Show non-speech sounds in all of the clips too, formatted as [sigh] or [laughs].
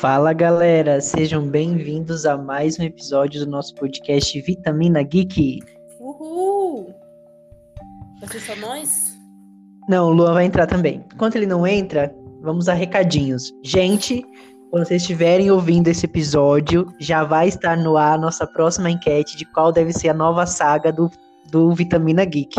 Fala galera, sejam bem-vindos a mais um episódio do nosso podcast Vitamina Geek. Uhul! Vai ser só nós? Não, o Luan vai entrar também. Enquanto ele não entra, vamos a recadinhos. Gente, quando vocês estiverem ouvindo esse episódio, já vai estar no ar a nossa próxima enquete de qual deve ser a nova saga do, do Vitamina Geek.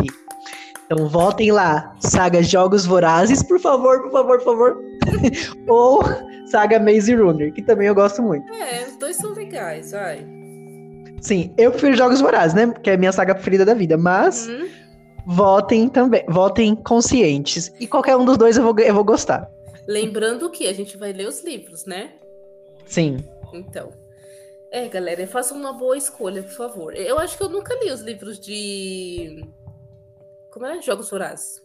Então votem lá, saga Jogos Vorazes, por favor, por favor, por favor. [laughs] Ou saga Maze Runner, que também eu gosto muito. É, os dois são legais, vai. Sim, eu prefiro Jogos Vorazes, né? Que é a minha saga preferida da vida, mas Uhum. votem também, votem conscientes. E qualquer um dos dois eu vou, eu vou gostar. Lembrando que a gente vai ler os livros, né? Sim. Então. É, galera, façam uma boa escolha, por favor. Eu acho que eu nunca li os livros de. Como é? Jogos Vorazes.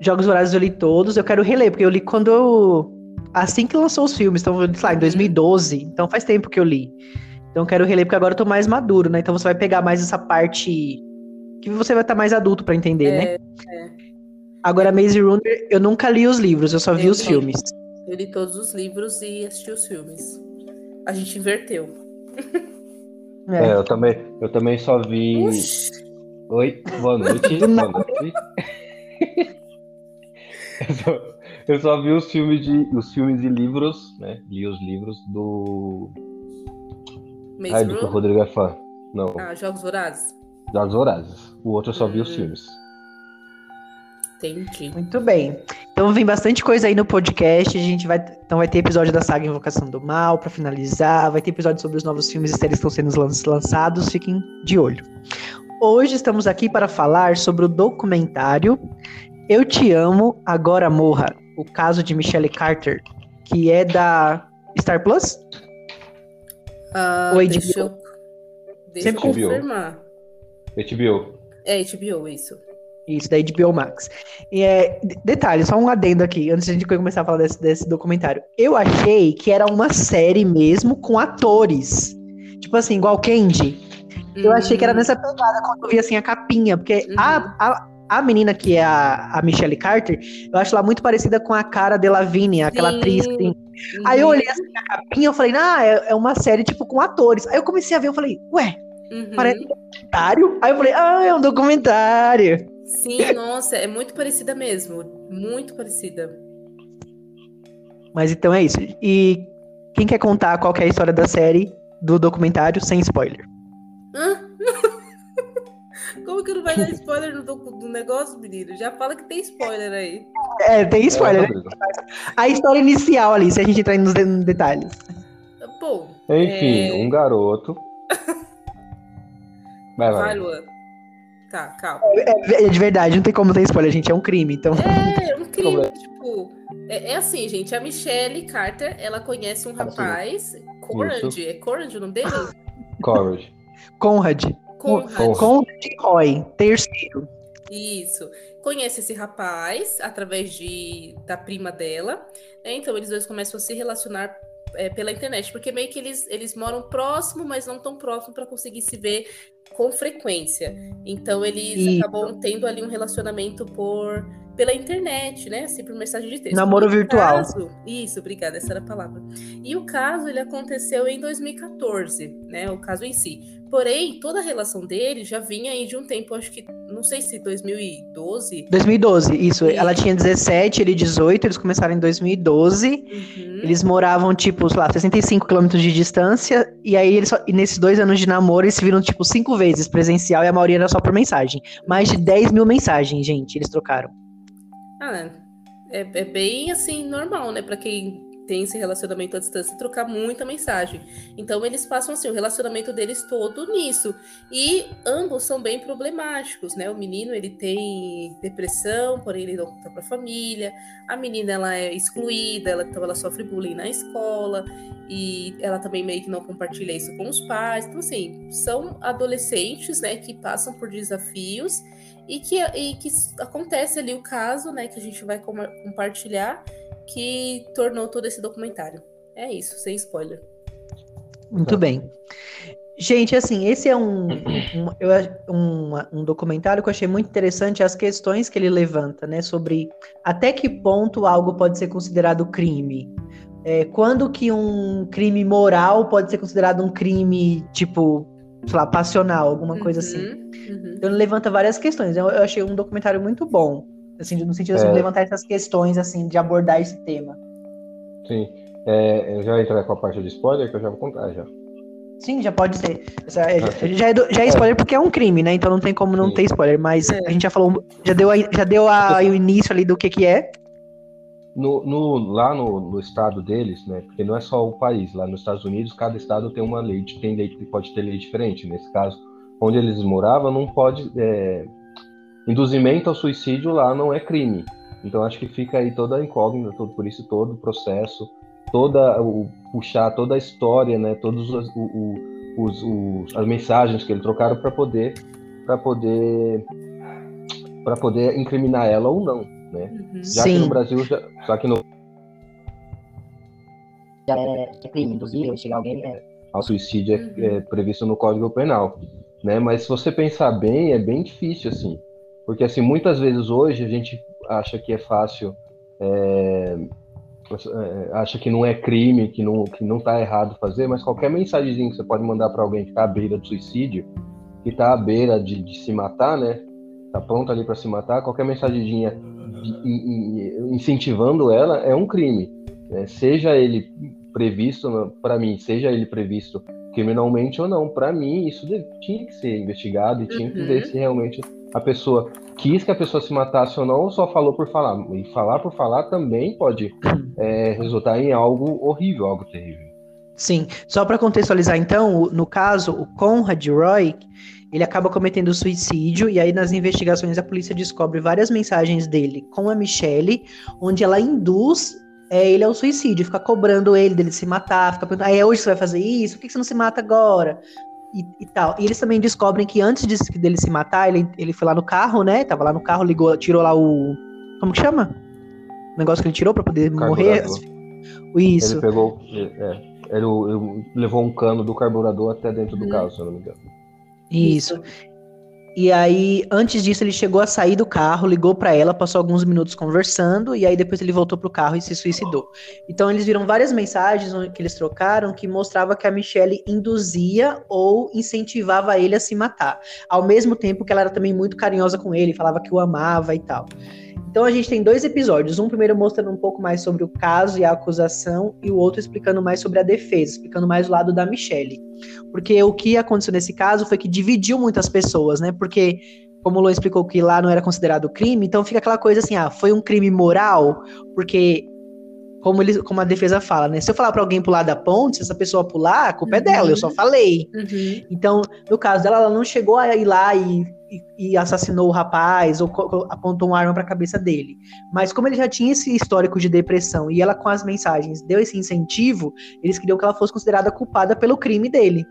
Jogos Vorazes eu li todos, eu quero reler, porque eu li quando eu... Assim que lançou os filmes, então, sei lá, em 2012, então faz tempo que eu li. Então eu quero reler, porque agora eu tô mais maduro, né? Então você vai pegar mais essa parte que você vai estar mais adulto pra entender, né? é. Agora, Maze Runner, eu nunca li os livros, eu só vi Eu os li. filmes. Eu li todos os livros e assisti os filmes. A gente inverteu. É. É, eu também, eu também só vi. Uxi. Oi, boa noite. Boa noite. eu, só, eu só vi os filmes de os filmes e livros, né? Li os livros do. Maze Ai, do que o Runner? Rodrigo é fã. Não, Ah, Jogos Vorazes? das Horazes. O outro eu só vi os Hum. filmes. Entendi. Muito bem. Então vem bastante coisa aí no podcast. A gente vai, então vai ter episódio da saga Invocação do Mal pra finalizar. Vai ter episódio sobre os novos filmes e séries que estão sendo lan- lançados. Fiquem de olho. Hoje estamos aqui para falar sobre o documentário Eu Te Amo, Agora Morra. O caso de Michelle Carter, que é da Star Plus. Ah, O deixa eu, deixa eu Sempre confirmar. HBO. É HBO, isso. Isso, da HBO Max. E é, detalhe, só um adendo aqui, antes de a gente começar a falar desse, desse documentário. Eu achei que era uma série mesmo com atores. Tipo assim, igual Candy. Eu achei que era Hum, nessa pegada quando eu vi assim a capinha, porque Uhum. a, a, a menina que é a, a Michelle Carter, eu acho ela muito parecida com a cara de Lavigne, aquela Sim. atriz que tem. Aí eu olhei assim a capinha, eu falei, ah, é, é uma série tipo com atores. Aí eu comecei a ver, eu falei, ué, Uhum. parece um documentário? Aí eu falei, ah, é um documentário. Sim, nossa, é muito parecida mesmo. Muito parecida. Mas então é isso. E quem quer contar qual que é a história da série, do documentário, sem spoiler? Hã? [laughs] Como que não vai dar spoiler no do negócio, menino? Já fala que tem spoiler aí. É, tem spoiler, É, né? A história inicial ali, se a gente entrar nos de- nos detalhes. Bom, Enfim, É. um garoto. Vai, vai. vai, Luan. Tá, calma. É, é de verdade, não tem como ter spoiler, gente. É um crime, então. É, é [laughs] um crime, tipo... É, é assim, gente, a Michelle Carter, ela conhece um rapaz, Conrad, é Conrad o nome dele? Courage. Conrad. Conrad. Conrad. Roy, terceiro. Isso. Conhece esse rapaz através de, da prima dela. né? Então, eles dois começam a se relacionar é, pela internet, porque meio que eles, eles moram próximo, mas não tão próximo para conseguir se ver com frequência. Então, eles Isso. acabam tendo ali um relacionamento por pela internet, né? Assim, por mensagem de texto. Namoro E virtual. caso- isso, obrigada, essa era a palavra. E o caso, ele aconteceu em 2014, né? O caso em si. Porém, toda a relação dele já vinha aí de um tempo, acho que, não sei se 2012. 2012, isso. Isso. Ela tinha 17, ele 18, eles começaram em 2012. Uhum. Eles moravam, tipo, sei lá, 65 quilômetros de distância. E aí, eles só- e nesses dois anos de namoro, eles se viram, tipo, cinco vezes presencial e a maioria era só por mensagem. Mais de 10 mil mensagens, gente, eles trocaram. Ah, é, é bem assim, normal, né? Pra quem tem esse relacionamento à distância, trocar muita mensagem. Então eles passam assim, o relacionamento deles todo nisso. E ambos são bem problemáticos, né? O menino, ele tem depressão, porém ele não conta pra família. A menina, ela é excluída, ela, então ela sofre bullying na escola. E ela também meio que não compartilha isso com os pais. Então, assim, são adolescentes, né? Que passam por desafios e que, e que acontece ali o caso, né, que a gente vai com- compartilhar, que tornou todo esse documentário. É isso, sem spoiler. Muito Tá. bem. Gente, assim, esse é um, um, um, um documentário que eu achei muito interessante as questões que ele levanta, né? Sobre até que ponto algo pode ser considerado crime. É, quando que um crime moral pode ser considerado um crime, tipo, sei lá, passional, alguma Uhum, coisa assim. uhum. Então ele levanta várias questões. Eu, eu achei um documentário muito bom. Assim, no sentido assim, É. de levantar essas questões, assim, de abordar esse tema. Sim. É, eu já vou entrar com a parte de spoiler, que eu já vou contar já. Sim, já pode ser. Essa- é, Ah, já, já é, do- já é spoiler porque é um crime, né? Então não tem como não Sim. ter spoiler. Mas É. a gente já falou, já deu, a, já deu a- o início ali do que que é. No, no- lá no, no estado deles, né? Porque não é só o país, lá nos Estados Unidos, cada estado tem uma lei, tem lei que pode ter lei diferente. Nesse caso, onde eles moravam, não pode. é, induzimento ao suicídio lá não é crime. Então acho que fica aí toda a incógnita, todo, por isso todo o processo, toda o puxar toda a história, né? Todos os, o- o- os- os- as mensagens que eles trocaram para poder para poder para poder incriminar ela ou não, né? Uhum. Já que Sim. no Brasil, já, só que no já é, é crime, induzir ou chegar alguém. É, ao suicídio é, Uhum. é previsto no Código Penal, né? Mas se você pensar bem, é bem difícil assim, porque assim muitas vezes hoje a gente acha que é fácil, é, é, acha que não é crime, que não que não está errado fazer, mas qualquer mensagenzinha que você pode mandar para alguém que está à beira do suicídio, que está à beira de, de se matar, né? Tá pronto ali para se matar, qualquer mensagenzinha incentivando ela é um crime, né? Seja ele previsto para mim, seja ele previsto criminalmente ou não, para mim isso tinha que ser investigado e tinha que Uhum. ver se realmente a pessoa quis que a pessoa se matasse ou não, ou só falou por falar. E falar por falar também pode é, resultar em algo horrível, algo terrível. Sim. Só para contextualizar, então, no caso, o Conrad Roy, ele acaba cometendo suicídio e aí nas investigações a polícia descobre várias mensagens dele com a Michelle, onde ela induz é, ele ao suicídio, fica cobrando ele dele se matar, fica perguntando, ah, é hoje você vai fazer isso? Por que você não se mata agora? E, e tal. E eles também descobrem que antes de, dele se matar, ele, ele foi lá no carro, né? Tava lá no carro, ligou, tirou lá o. Como que chama? O negócio que ele tirou pra poder morrer. Isso. Ele pegou, é, ele, ele levou um cano do carburador até dentro do Uhum. carro, se eu não me engano. Isso. E aí, antes disso, ele chegou a sair do carro, ligou pra ela, passou alguns minutos conversando, e aí depois ele voltou pro carro e se suicidou. Então, eles viram várias mensagens que eles trocaram que mostrava que a Michelle induzia ou incentivava ele a se matar. Ao mesmo tempo que ela era também muito carinhosa com ele, falava que o amava e tal. Então a gente tem dois episódios, um primeiro mostrando um pouco mais sobre o caso e a acusação, e o outro explicando mais sobre a defesa, explicando mais o lado da Michelle. Porque o que aconteceu nesse caso foi que dividiu muitas pessoas, né? Porque, como o Luan explicou que lá não era considerado crime, então fica aquela coisa assim, ah, foi um crime moral, porque, como, eles, como a defesa fala, né? Se eu falar pra alguém pular da ponte, se essa pessoa pular, a culpa é dela, eu só falei. Uhum. Então, no caso dela, ela não chegou a ir lá e, e- assassinou o rapaz ou apontou uma arma para a cabeça dele. Mas como ele já tinha esse histórico de depressão e ela com as mensagens deu esse incentivo, eles queriam que ela fosse considerada culpada pelo crime dele.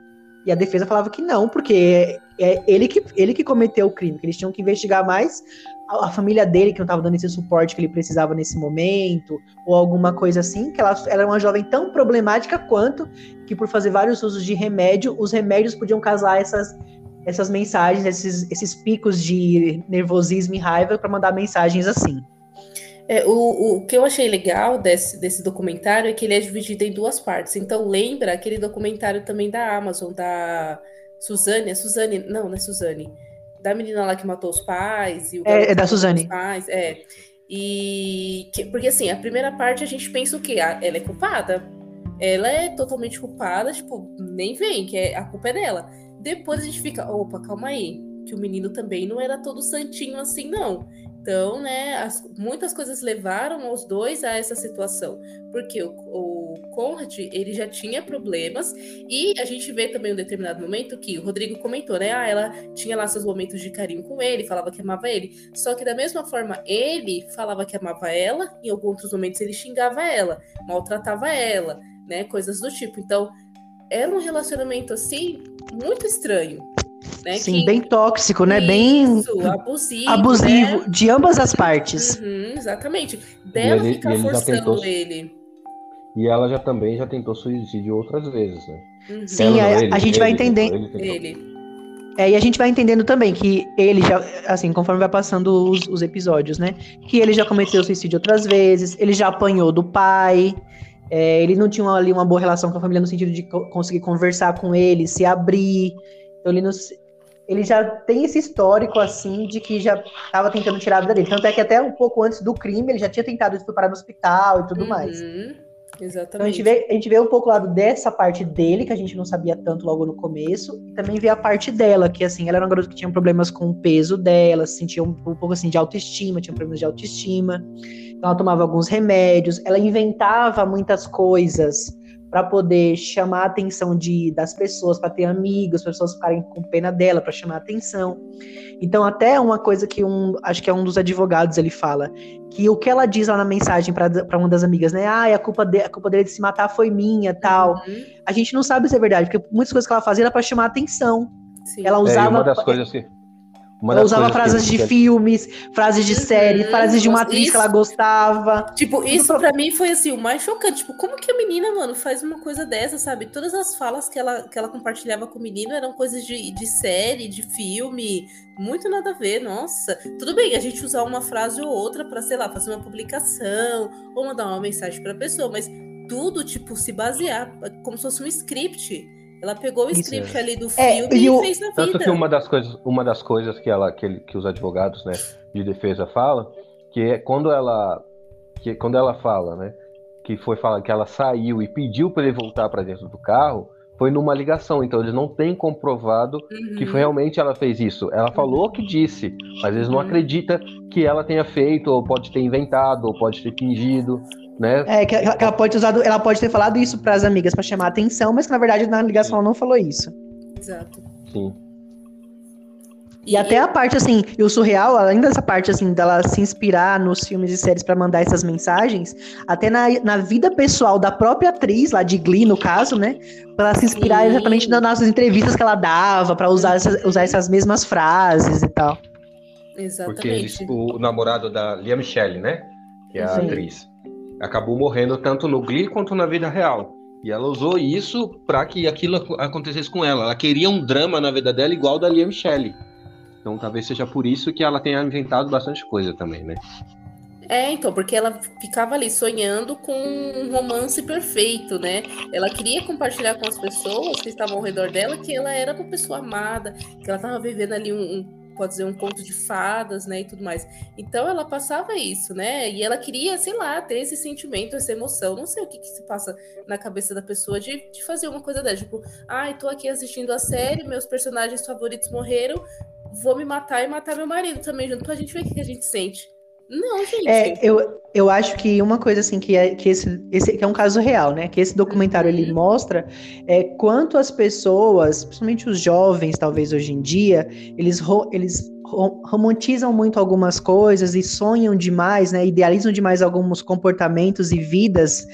E a defesa falava que não, porque é, é ele, que, ele que cometeu o crime, que eles tinham que investigar mais a, a família dele, que não estava dando esse suporte que ele precisava nesse momento, ou alguma coisa assim, que ela, ela era uma jovem tão problemática quanto que por fazer vários usos de remédio, os remédios podiam causar essas, essas mensagens, esses, esses picos de nervosismo e raiva para mandar mensagens assim. É, o, o que eu achei legal desse, desse documentário é que ele é dividido em duas partes. Então, lembra aquele documentário também da Amazon, da Suzane? É Suzane? Não, não é Suzane. Da menina lá que matou os pais. E o É, é da Suzane. os Pais, é. E. que- porque assim, a primeira parte a gente pensa o quê? Ah, Ela é culpada. Ela é totalmente culpada, tipo, nem vem, que é, a culpa é dela. Depois a gente fica, opa, calma aí. Que o menino também não era todo santinho assim, não. Então, né, as- muitas coisas levaram os dois a essa situação. Porque o, o Conrad, ele já tinha problemas, e a gente vê também um determinado momento que o Rodrigo comentou, né? Ah, ela tinha lá seus momentos de carinho com ele, falava que amava ele. Só que da mesma forma, ele falava que amava ela, em alguns outros momentos ele xingava ela, maltratava ela, né? Coisas do tipo. Então, era um relacionamento assim, muito estranho. Né? Sim, que- bem tóxico, né? Bem Isso, abusivo. abusivo né? de ambas as partes. Uhum, exatamente. Dela ele- ficar ele já forçando tentou- ele. E ela já também já tentou suicídio outras vezes, né? Uhum. Sim, Ela a- ele, a gente vai entender- tentou. Ele. É, e a gente vai entendendo também que ele já, assim, conforme vai passando os, os episódios, né? Que ele já cometeu suicídio outras vezes, ele já apanhou do pai. É, ele não tinha ali uma boa relação com a família no sentido de co conseguir conversar com ele, se abrir. Então ele, não, ele já tem esse histórico, assim, de que já estava tentando tirar a vida dele. Tanto é que até um pouco antes do crime ele já tinha tentado estuprar no hospital e tudo Uhum, mais. Exatamente. Então a gente, vê, a gente vê um pouco o lado dessa parte dele, que a gente não sabia tanto logo no começo, e também vê a parte dela, que assim, ela era uma garota que tinha problemas com o peso dela, se sentia um, um pouco assim de autoestima, tinha problemas de autoestima. Então ela tomava alguns remédios, ela inventava muitas coisas para poder chamar a atenção de, das pessoas, para ter amigos, para pessoas ficarem com pena dela, para chamar a atenção. Então, até uma coisa que um, acho que é um dos advogados ele fala, que o que ela diz lá na mensagem para uma das amigas, né? Ah, a culpa, de, a culpa dele de se matar foi minha, tal. Uhum, A gente não sabe se é verdade, porque muitas coisas que ela fazia era para chamar a atenção. sim. Ela É, usava uma das coisas que. Uma ela das usava frases de filmes, frases de Uhum, série, frases de uma atriz isso- que ela gostava. Tipo, isso pra mim foi assim, o mais chocante. Tipo, como que a menina, mano, faz uma coisa dessa, sabe? Todas as falas que ela, que ela compartilhava com o menino eram coisas de, de série, de filme, muito nada a ver, nossa. Tudo bem, a gente usar uma frase ou outra pra, sei lá, fazer uma publicação ou mandar uma mensagem pra pessoa, mas tudo, tipo, se basear como se fosse um script. Ela pegou o Isso. script ali do É, filme e e, o- fez na Tanto vida. que uma das coisas, uma das coisas que, ela, que, ele- que os advogados né, de defesa falam, que é quando ela, que quando ela fala, né, que foi falar que ela saiu e pediu para ele voltar para dentro do carro, foi numa ligação. Então eles não têm comprovado que Uhum. foi realmente ela fez isso. Ela falou que disse, mas eles não Uhum. acreditam que ela tenha feito, ou pode ter inventado, ou pode ter fingido, né? É, que, que ela pode ter usado, ela pode ter falado isso para as amigas para chamar a atenção, mas que na verdade na ligação ela não falou isso. Exato. Sim. E, até a parte assim, e o surreal, além dessa parte assim dela se inspirar nos filmes e séries para mandar essas mensagens, até na, na vida pessoal da própria atriz, lá de Glee no caso, né? Pra ela se inspirar Sim. exatamente nas nossas entrevistas que ela dava, para usar essas, usar essas mesmas frases e tal. Porque Exatamente. o namorado da Lia Michele, né? Que é a Sim. atriz, acabou morrendo tanto no Glee quanto na vida real. E ela usou isso para que aquilo ac- acontecesse com ela. Ela queria um drama na vida dela igual da Lia Michele. Então talvez seja por isso que ela tenha inventado bastante coisa também, né? É, então, porque ela ficava ali sonhando com um romance perfeito, né? Ela queria compartilhar com as pessoas que estavam ao redor dela que ela era uma pessoa amada, que ela estava vivendo ali um, um- pode dizer, um conto de fadas, né, e tudo mais. Então ela passava isso, né? E ela queria, sei lá, ter esse sentimento, essa emoção. Não sei o que, que se passa na cabeça da pessoa de, de fazer uma coisa dessa. Tipo, ai, tô aqui assistindo a série, meus personagens favoritos morreram, vou me matar e matar meu marido também junto pra gente ver o que a gente sente. Não, gente. É, eu, eu acho que uma coisa assim que é que esse, esse que é um caso real, né? Que esse documentário ele Uhum. mostra é quanto as pessoas, principalmente os jovens, talvez hoje em dia, eles eles romantizam muito algumas coisas e sonham demais, né? Idealizam demais alguns comportamentos e vidas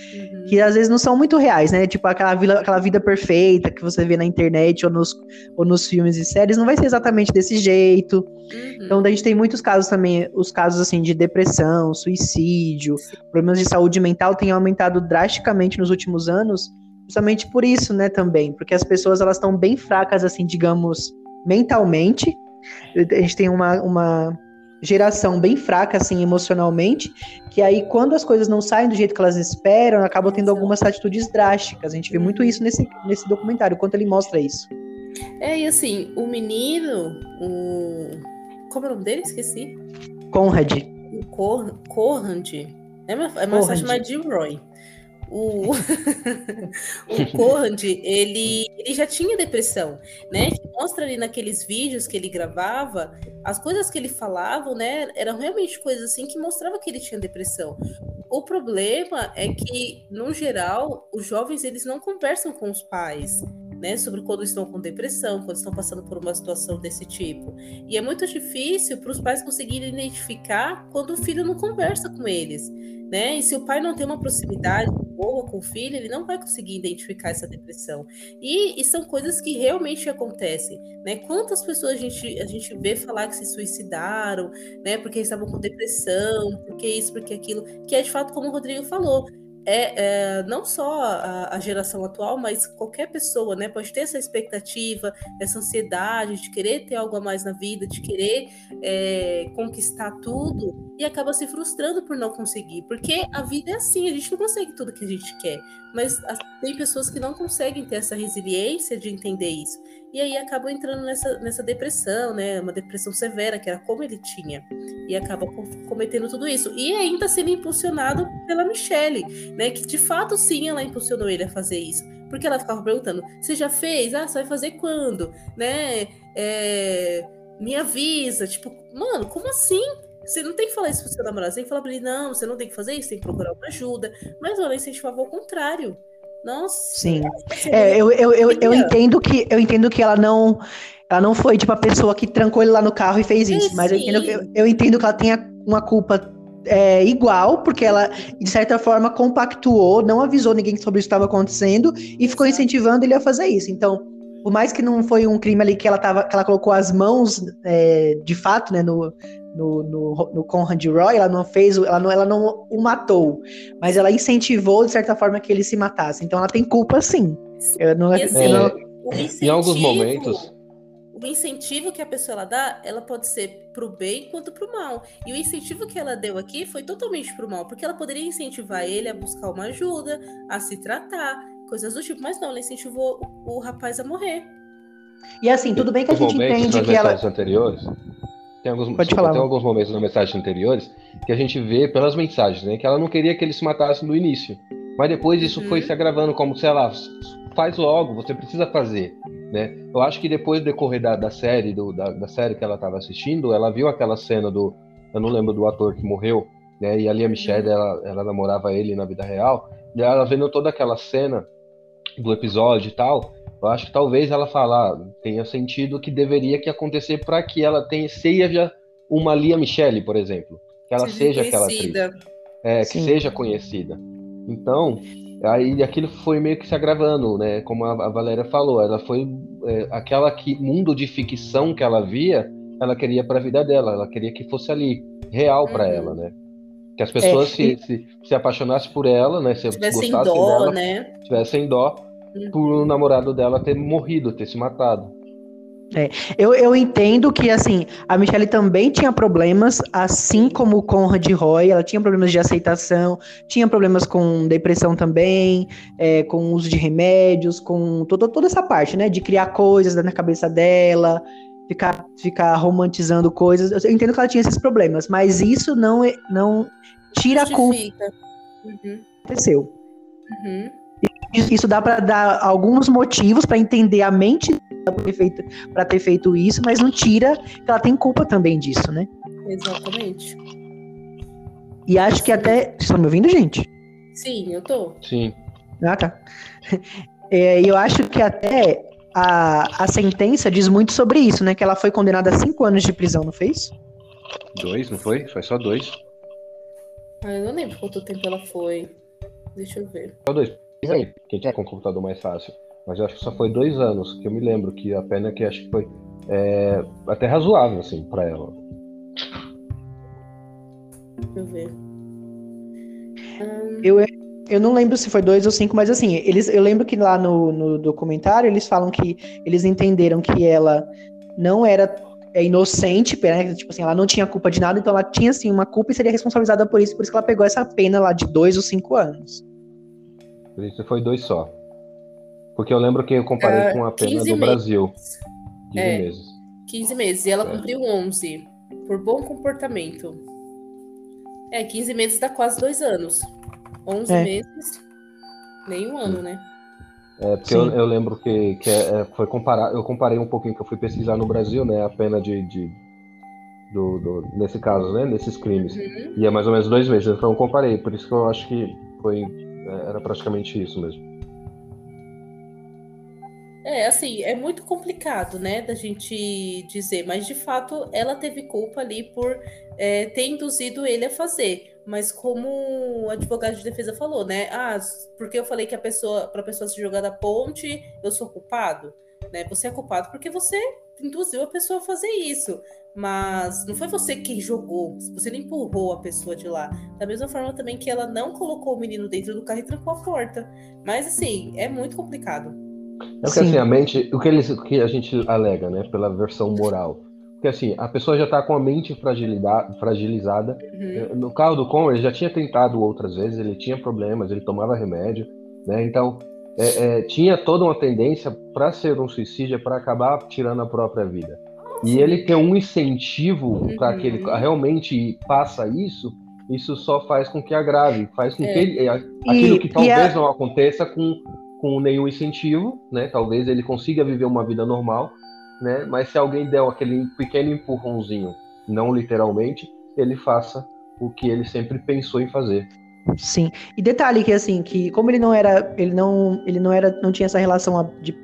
Uhum. que às vezes não são muito reais, né? Tipo aquela vida, aquela vida perfeita que você vê na internet ou nos, ou nos filmes e séries, não vai ser exatamente desse jeito. Uhum. Então, a gente tem muitos casos também, os casos assim de depressão, suicídio, problemas de saúde mental têm aumentado drasticamente nos últimos anos, justamente por isso, né, também, porque as pessoas elas estão bem fracas assim, digamos, mentalmente. A gente tem uma, uma geração bem fraca assim emocionalmente, que aí quando as coisas não saem do jeito que elas esperam, acabam tendo algumas atitudes drásticas. A gente vê muito isso nesse, nesse documentário, quanto ele mostra isso. É, e assim, o menino, o. Como é o nome dele? Esqueci. Conrad. O Cor... Corrand. É mais, é mais fácil chamar de Roy. O, [laughs] o [laughs] Corrand, ele, ele já tinha depressão, né? Mostra ali naqueles vídeos que ele gravava, as coisas que ele falava, né? Eram realmente coisas assim que mostrava que ele tinha depressão. O problema é que, no geral, os jovens eles não conversam com os pais, né? Sobre quando estão com depressão, quando estão passando por uma situação desse tipo. E é muito difícil para os pais conseguirem identificar quando o filho não conversa com eles, né? E se o pai não tem uma proximidade boa com o filho, ele não vai conseguir identificar essa depressão. E, e são coisas que realmente acontecem, né? Quantas pessoas a gente, a gente vê falar que se suicidaram, né? Porque estavam com depressão, porque isso, porque aquilo, que é de fato como o Rodrigo falou. É, é, não só a, a, geração atual, mas qualquer pessoa, né, pode ter essa expectativa, essa ansiedade de querer ter algo a mais na vida, de querer é, conquistar tudo e acaba se frustrando por não conseguir, porque a vida é assim, a gente não consegue tudo que a gente quer, mas tem pessoas que não conseguem ter essa resiliência de entender isso e aí acabam entrando nessa, nessa depressão, né, uma depressão severa que era como ele tinha e acaba cometendo tudo isso e ainda sendo impulsionado pela Michelle né? Que de fato sim ela impulsionou ele a fazer isso. Porque ela ficava perguntando: você já fez? Ah, você vai fazer quando? Né? É, me avisa. Tipo, mano, como assim? Você não tem que falar isso pro seu namorado, você tem que falar pra ele, não, você não tem que fazer isso, tem que procurar uma ajuda. Mas ela incentivava ao contrário. Nossa. Sim. É, eu, eu, eu, eu, entendo que eu entendo que ela não ela não foi tipo a pessoa que trancou ele lá no carro e fez isso, é, mas eu entendo, eu, eu entendo que ela tenha uma culpa é, igual, porque ela, de certa forma, compactuou, não avisou ninguém sobre isso estava acontecendo e ficou incentivando ele a fazer isso. Então, por mais que não foi um crime ali que ela, tava, que ela colocou as mãos, é, de fato, né, no, no, no, no Conrad Roy, ela não fez, ela não, ela não o matou, mas ela incentivou, de certa forma, que ele se matasse. Então, ela tem culpa, sim. Eu não, e assim, eu não... em alguns momentos o incentivo que a pessoa ela dá, ela pode ser pro bem quanto pro mal. E o incentivo que ela deu aqui foi totalmente pro mal, porque ela poderia incentivar ele a buscar uma ajuda, a se tratar, coisas do tipo, mas não, ela incentivou o, o rapaz a morrer. E assim, tudo bem que a gente entende que ela anteriores, tem alguns, Pode falar. tem alguns momentos nas mensagens anteriores que a gente vê pelas mensagens, né, que ela não queria que ele se matasse no início. Mas depois isso uhum. foi se agravando como, sei lá, faz logo, você precisa fazer. Né? Eu acho que depois do decorrer da, da série, do, da, da, série que ela estava assistindo, ela viu aquela cena do. Eu não lembro do ator que morreu, né? E ali a Michelle, ela, ela namorava ele na vida real. E ela vendo toda aquela cena do episódio e tal, eu acho que talvez ela falar tenha sentido que deveria que acontecer para que ela tenha, seja uma Lia Michelle, por exemplo. Que ela seja, seja aquela atriz. É, que Sim. seja conhecida. Então, Aí aquilo foi meio que se agravando, né? Como a, Valéria falou, ela foi é, aquela que mundo de ficção que ela via, ela queria para a vida dela, ela queria que fosse ali real para uhum. ela, né? Que as pessoas é, se, se, se apaixonassem por ela, né? Se tivessem dó, dela, né? Tivessem dó. Por o namorado dela ter morrido, ter se matado. É, eu, eu entendo que, assim, a Michelle também tinha problemas, assim como o Conrad Roy, ela tinha problemas de aceitação, tinha problemas com depressão também, é, com uso de remédios, com toda, toda essa parte, né, de criar coisas na cabeça dela, ficar, ficar romantizando coisas. Eu entendo que ela tinha esses problemas, mas isso não, é, não tira Justifica. a culpa. Uhum. Aconteceu. Uhum. Isso dá para dar alguns motivos para entender a mente para ter, feito, isso, mas não tira que ela tem culpa também disso, né? Exatamente. E acho que até. Vocês estão me ouvindo, gente? Sim, eu tô. Sim. Ah, tá. É, eu acho que até a, a sentença diz muito sobre isso, né? Que ela foi condenada a cinco anos de prisão, não fez? Dois, não foi? Foi só dois. Ah, eu não lembro quanto tempo ela foi. Deixa eu ver. Só dois. Quem tiver com o computador mais fácil. Mas eu acho que só foi dois anos, que eu me lembro que a pena que acho que foi é, até razoável, assim, para ela. Deixa eu ver. Eu, eu não lembro se foi dois ou cinco, mas assim, eles, eu lembro que lá no, no documentário eles falam que eles entenderam que ela não era é, inocente, né? tipo assim, ela não tinha culpa de nada, então ela tinha assim uma culpa e seria responsabilizada por isso, por isso que ela pegou essa pena lá de dois ou cinco anos. Por isso foi dois só. Porque eu lembro que eu comparei uh, com a pena do meses. Brasil. 15 é, meses. 15 meses. E ela é. cumpriu 11. Por bom comportamento. É, 15 meses dá quase dois anos. 11 é. meses, nem um ano, né? É, porque eu, eu, lembro que, que é, é, foi comparar, eu comparei um pouquinho que eu fui pesquisar no Brasil, né, a pena de, de do, do, nesse caso, né, nesses crimes, uhum. e é mais ou menos dois meses, então eu comparei, por isso que eu acho que foi, era praticamente isso mesmo. É, assim, é muito complicado, né, da gente dizer, mas de fato ela teve culpa ali por é, ter induzido ele a fazer. Mas como o advogado de defesa falou, né? Ah, porque eu falei que a pessoa, para a pessoa se jogar da ponte, eu sou culpado. Né? Você é culpado porque você induziu a pessoa a fazer isso. Mas não foi você quem jogou, você não empurrou a pessoa de lá. Da mesma forma também que ela não colocou o menino dentro do carro e trancou a porta. Mas assim, é muito complicado. É porque assim, a mente, o que, eles, o que a gente alega, né, pela versão moral. Porque assim, a pessoa já está com a mente fragilizada. Uhum. No caso do Conor, ele já tinha tentado outras vezes, ele tinha problemas, ele tomava remédio, né? Então, é, é, tinha toda uma tendência para ser um suicídio, para acabar tirando a própria vida. E ele ter um incentivo uhum. para que ele realmente faça isso, isso só faz com que agrave, faz com é. que ele, aquilo que talvez a... não aconteça com, com nenhum incentivo, né? Talvez ele consiga viver uma vida normal, né? Mas se alguém der aquele pequeno empurrãozinho, não literalmente, ele faça o que ele sempre pensou em fazer. Sim. E detalhe que assim, que como ele não era, ele não, ele não era, não tinha essa relação de,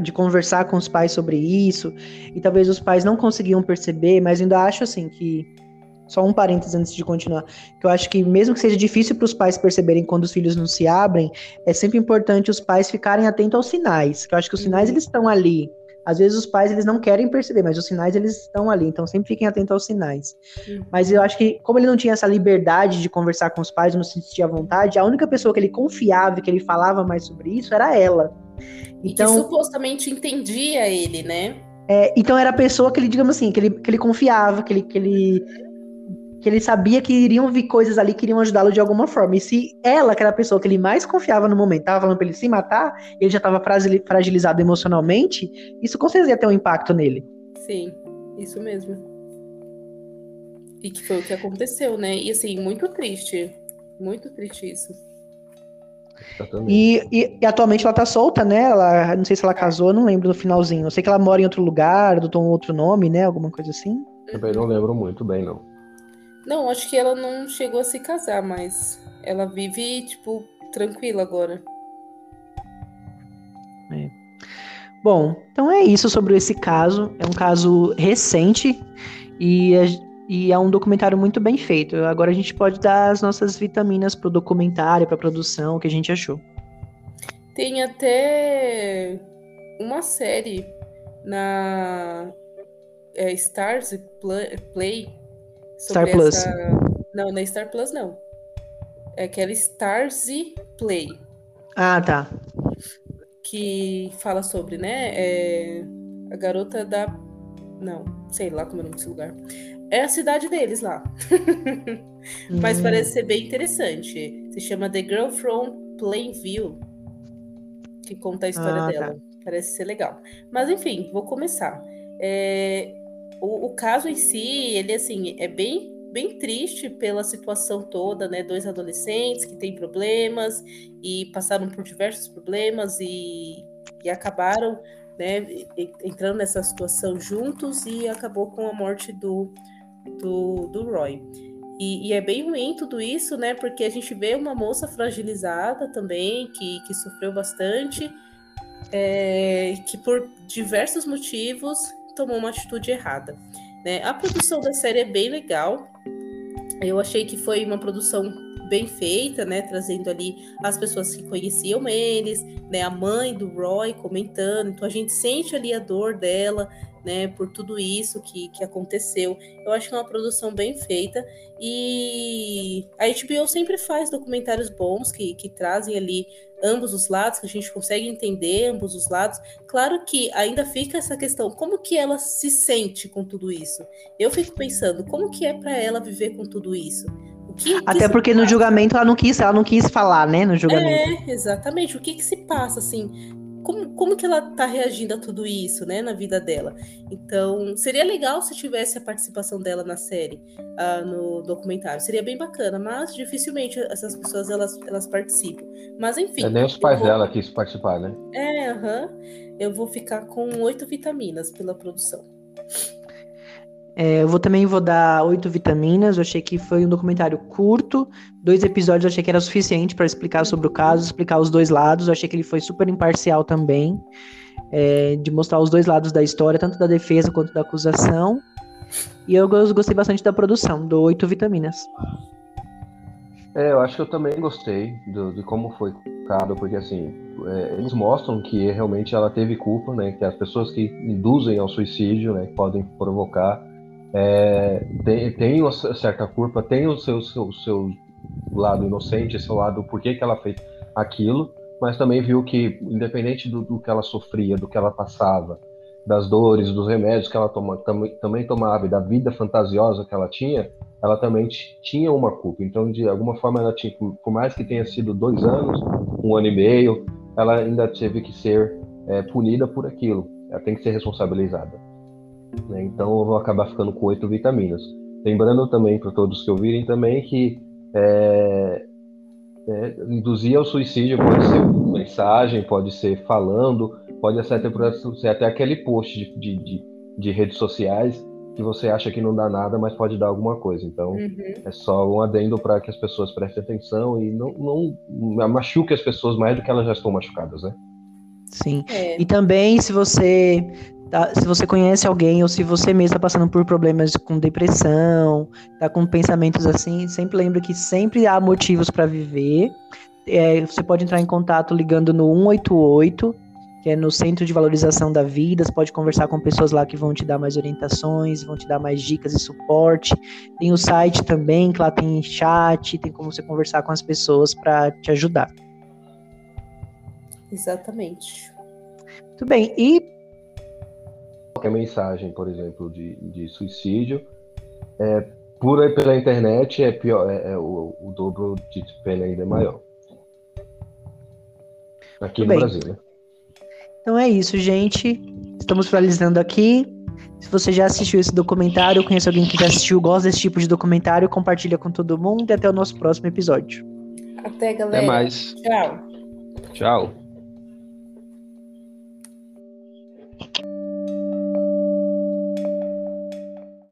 de conversar com os pais sobre isso, e talvez os pais não conseguiam perceber, mas ainda acho assim que só um parênteses antes de continuar, que eu acho que mesmo que seja difícil para os pais perceberem quando os filhos não se abrem, é sempre importante os pais ficarem atentos aos sinais, que eu acho que os sinais uhum. eles estão ali, às vezes os pais eles não querem perceber, mas os sinais eles estão ali, então sempre fiquem atentos aos sinais. Uhum. Mas eu acho que como ele não tinha essa liberdade de conversar com os pais, não se sentia à vontade, a única pessoa que ele confiava e que ele falava mais sobre isso era ela. Então, e que supostamente entendia ele, né? É, então era a pessoa que ele, digamos assim, que ele, que ele confiava, que ele, que ele que ele sabia que iriam vir coisas ali que iriam ajudá-lo de alguma forma. E se ela, que era a pessoa que ele mais confiava no momento, estava falando para ele se matar, ele já estava fragilizado emocionalmente, isso com certeza ia ter um impacto nele. Sim, isso mesmo. E que foi o que aconteceu, né? E assim, muito triste. Muito triste isso. E, e, e, atualmente ela tá solta, né? Ela, não sei se ela casou, não lembro no finalzinho. Eu sei que ela mora em outro lugar, adotou um outro nome, né? Alguma coisa assim. Também não lembro muito bem, não. Não, acho que ela não chegou a se casar, mas ela vive, tipo, tranquila agora. É. Bom, então é isso sobre esse caso. É um caso recente e é, e é um documentário muito bem feito. Agora a gente pode dar as nossas vitaminas pro documentário, pra produção, o que a gente achou. Tem até uma série na é, Stars Play Star Plus. Essa... Não, não é Star Plus, não. É aquela Starzy Play. Ah, tá. Que fala sobre, né? É... A garota da. Não, sei lá como é o nome desse lugar. É a cidade deles lá. [laughs] Mas hum. parece ser bem interessante. Se chama The Girl from Plainview. Que conta a história ah, dela. Tá. Parece ser legal. Mas enfim, vou começar. É, o, o caso em si, ele assim, é bem bem triste pela situação toda, né? Dois adolescentes que têm problemas e passaram por diversos problemas e, e acabaram, né, entrando nessa situação juntos e acabou com a morte do, do, do Roy. E, e, é bem ruim tudo isso, né? Porque a gente vê uma moça fragilizada também, que, que sofreu bastante, é, que por diversos motivos tomou uma atitude errada. Né? A produção da série é bem legal. Eu achei que foi uma produção bem feita, né? Trazendo ali as pessoas que conheciam eles, né? A mãe do Roy comentando. Então a gente sente ali a dor dela, né? Por tudo isso que, que aconteceu. Eu acho que é uma produção bem feita. E a HBO sempre faz documentários bons que, que trazem ali ambos os lados, que a gente consegue entender ambos os lados. Claro que ainda fica essa questão, como que ela se sente com tudo isso? Eu fico pensando, como que é para ela viver com tudo isso? Que, Até que porque no julgamento ela não quis, ela não quis falar, né, no julgamento. É, exatamente. O que que se passa assim? como, como que ela está reagindo a tudo isso, né, na vida dela. Então, seria legal se tivesse a participação dela na série, uh, no documentário. Seria bem bacana, mas dificilmente essas pessoas elas, elas participam. Mas enfim. É nem os pais vou... dela quis participar, né? É, aham. Uh -huh. Eu vou ficar com oito vitaminas pela produção. É, eu vou também vou dar oito vitaminas. Eu achei que foi um documentário curto, dois episódios. Eu achei que era suficiente para explicar sobre o caso, explicar os dois lados. Eu achei que ele foi super imparcial também, é, de mostrar os dois lados da história, tanto da defesa quanto da acusação. E eu gostei bastante da produção. Dou oito vitaminas. É, eu acho que eu também gostei do, de como foi colocado, porque assim, é, eles mostram que realmente ela teve culpa, né? Que as pessoas que induzem ao suicídio, né, podem provocar, é, tem, tem uma certa culpa, tem o seu, seu, seu lado inocente, seu lado por que, que ela fez aquilo, mas também viu que, independente do, do, que ela sofria, do que ela passava, das dores, dos remédios que ela toma, tam, também tomava e da vida fantasiosa que ela tinha, ela também tinha uma culpa. Então, de alguma forma, ela tinha, por mais que tenha sido dois anos, um ano e meio, ela ainda teve que ser é, punida por aquilo. Ela tem que ser responsabilizada. Né? Então, eu vou acabar ficando com oito vitaminas. Lembrando também para todos que ouvirem também que é, é, induzir ao suicídio pode ser mensagem, pode ser falando, pode ser até, ser até aquele post de, de, de, de, redes sociais que você acha que não dá nada, mas pode dar alguma coisa. Então, uhum. é só um adendo para que as pessoas prestem atenção e não, não machuque as pessoas mais do que elas já estão machucadas, né? Sim. É. E também, se você Tá? Se você conhece alguém ou se você mesmo está passando por problemas com depressão, tá com pensamentos assim, sempre lembre que sempre há motivos para viver. É, você pode entrar em contato ligando no 188, que é no Centro de Valorização da Vida. Você pode conversar com pessoas lá que vão te dar mais orientações, vão te dar mais dicas e suporte. Tem o site também, que lá tem chat, tem como você conversar com as pessoas para te ajudar. Exatamente. Muito bem. E qualquer mensagem, por exemplo, de, de suicídio, é, por pela internet é pior, é, é o, o, dobro de pena ainda é maior. Aqui Muito no bem. Brasil, né? Então é isso, gente. Estamos finalizando aqui. Se você já assistiu esse documentário, conhece alguém que já assistiu, gosta desse tipo de documentário, compartilha com todo mundo e até o nosso próximo episódio. Até, galera. Até mais. Tchau. Tchau.